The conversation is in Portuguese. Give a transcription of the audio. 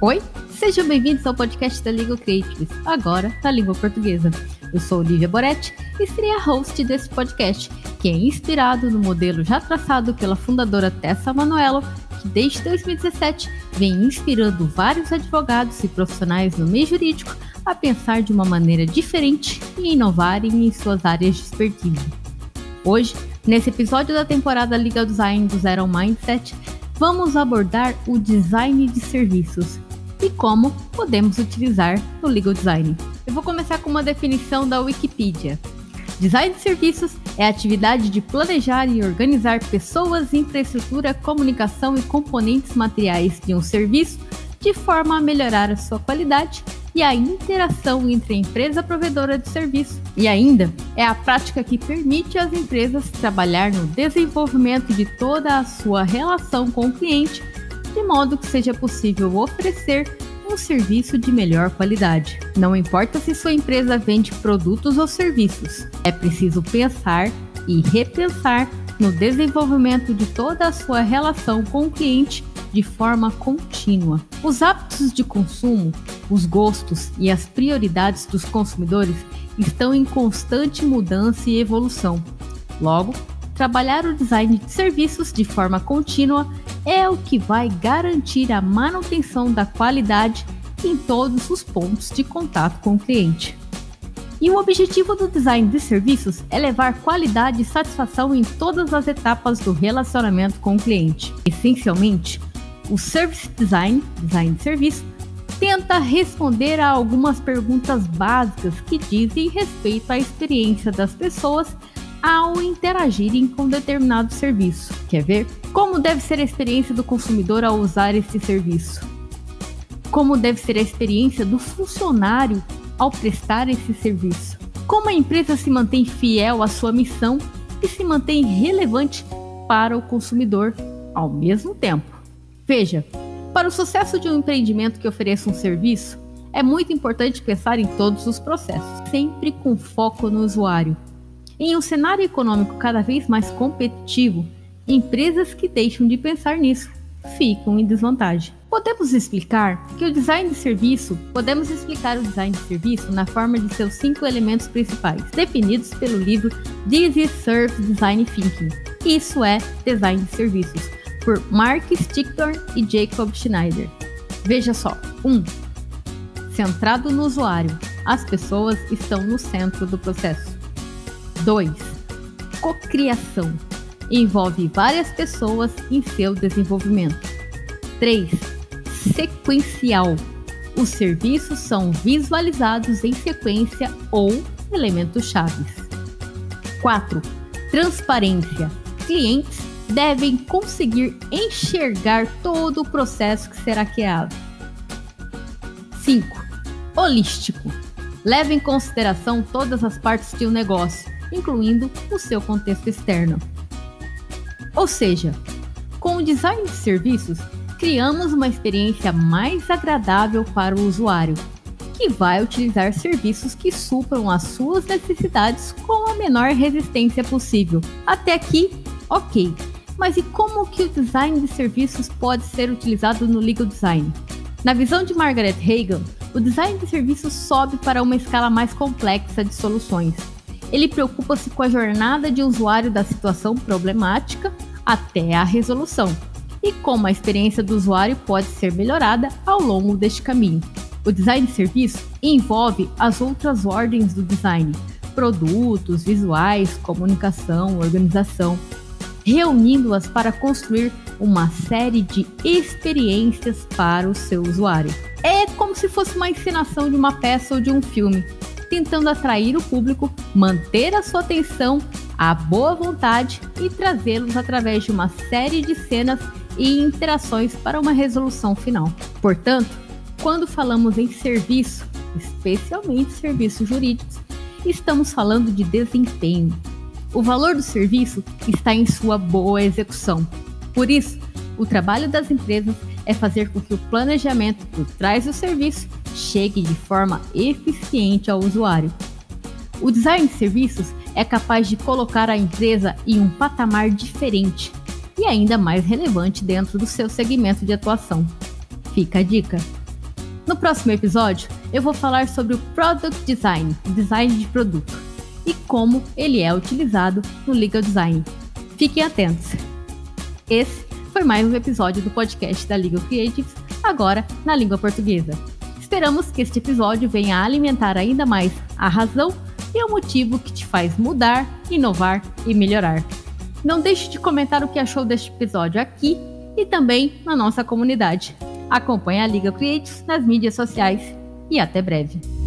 Oi, sejam bem-vindos ao podcast da Língua Creatives, agora na língua portuguesa. Eu sou Olivia Boretti e serei a host desse podcast, que é inspirado no modelo já traçado pela fundadora Tessa Manuelo, que desde 2017 vem inspirando vários advogados e profissionais no meio jurídico a pensar de uma maneira diferente e inovarem em suas áreas de expertise. Hoje, nesse episódio da temporada Legal Design do Zero Mindset, vamos abordar o design de serviços e como podemos utilizar no legal design. Eu vou começar com uma definição da Wikipedia. Design de serviços é a atividade de planejar e organizar pessoas, infraestrutura, comunicação e componentes materiais de um serviço de forma a melhorar a sua qualidade e a interação entre a empresa provedora de serviço. E ainda é a prática que permite às empresas trabalhar no desenvolvimento de toda a sua relação com o cliente de modo que seja possível oferecer um serviço de melhor qualidade. Não importa se sua empresa vende produtos ou serviços, é preciso pensar e repensar no desenvolvimento de toda a sua relação com o cliente de forma contínua. Os hábitos de consumo, os gostos e as prioridades dos consumidores estão em constante mudança e evolução. Logo, trabalhar o design de serviços de forma contínua é o que vai garantir a manutenção da qualidade em todos os pontos de contato com o cliente. E o objetivo do design de serviços é levar qualidade e satisfação em todas as etapas do relacionamento com o cliente. Essencialmente, o Service Design, design de serviço, tenta responder a algumas perguntas básicas que dizem respeito à experiência das pessoas ao interagirem com determinado serviço. Quer ver? Como deve ser a experiência do consumidor ao usar esse serviço? Como deve ser a experiência do funcionário ao prestar esse serviço? Como a empresa se mantém fiel à sua missão e se mantém relevante para o consumidor ao mesmo tempo? Veja, para o sucesso de um empreendimento que ofereça um serviço, é muito importante pensar em todos os processos, sempre com foco no usuário em um cenário econômico cada vez mais competitivo, empresas que deixam de pensar nisso ficam em desvantagem. Podemos explicar que o design de serviço, podemos explicar o design de serviço na forma de seus cinco elementos principais, definidos pelo livro This is Service Design Thinking. Isso é design de serviços, por Mark Stickler e Jacob Schneider. Veja só: 1. Um, centrado no usuário. As pessoas estão no centro do processo. 2. Cocriação. Envolve várias pessoas em seu desenvolvimento. 3. Sequencial. Os serviços são visualizados em sequência ou elementos chaves. 4. Transparência. Clientes devem conseguir enxergar todo o processo que será criado. 5. Holístico. Leve em consideração todas as partes de um negócio, incluindo o seu contexto externo. Ou seja, com o design de serviços, criamos uma experiência mais agradável para o usuário, que vai utilizar serviços que supram as suas necessidades com a menor resistência possível. Até aqui, ok. Mas e como que o design de serviços pode ser utilizado no legal design? Na visão de Margaret Hagan, o design de serviços sobe para uma escala mais complexa de soluções, ele preocupa-se com a jornada de usuário da situação problemática até a resolução e como a experiência do usuário pode ser melhorada ao longo deste caminho. O design de serviço envolve as outras ordens do design: produtos, visuais, comunicação, organização, reunindo-as para construir uma série de experiências para o seu usuário. É como se fosse uma encenação de uma peça ou de um filme tentando atrair o público, manter a sua atenção, a boa vontade e trazê-los através de uma série de cenas e interações para uma resolução final. Portanto, quando falamos em serviço, especialmente serviços jurídicos, estamos falando de desempenho. O valor do serviço está em sua boa execução. Por isso, o trabalho das empresas é fazer com que o planejamento por trás do serviço chegue de forma eficiente ao usuário. O design de serviços é capaz de colocar a empresa em um patamar diferente e ainda mais relevante dentro do seu segmento de atuação. Fica a dica. No próximo episódio, eu vou falar sobre o Product Design, design de produto, e como ele é utilizado no Legal Design. Fiquem atentos. Esse foi mais um episódio do podcast da Legal Creatives, agora na língua portuguesa. Esperamos que este episódio venha alimentar ainda mais a razão e o motivo que te faz mudar, inovar e melhorar. Não deixe de comentar o que achou deste episódio aqui e também na nossa comunidade. Acompanhe a Liga Creatives nas mídias sociais e até breve.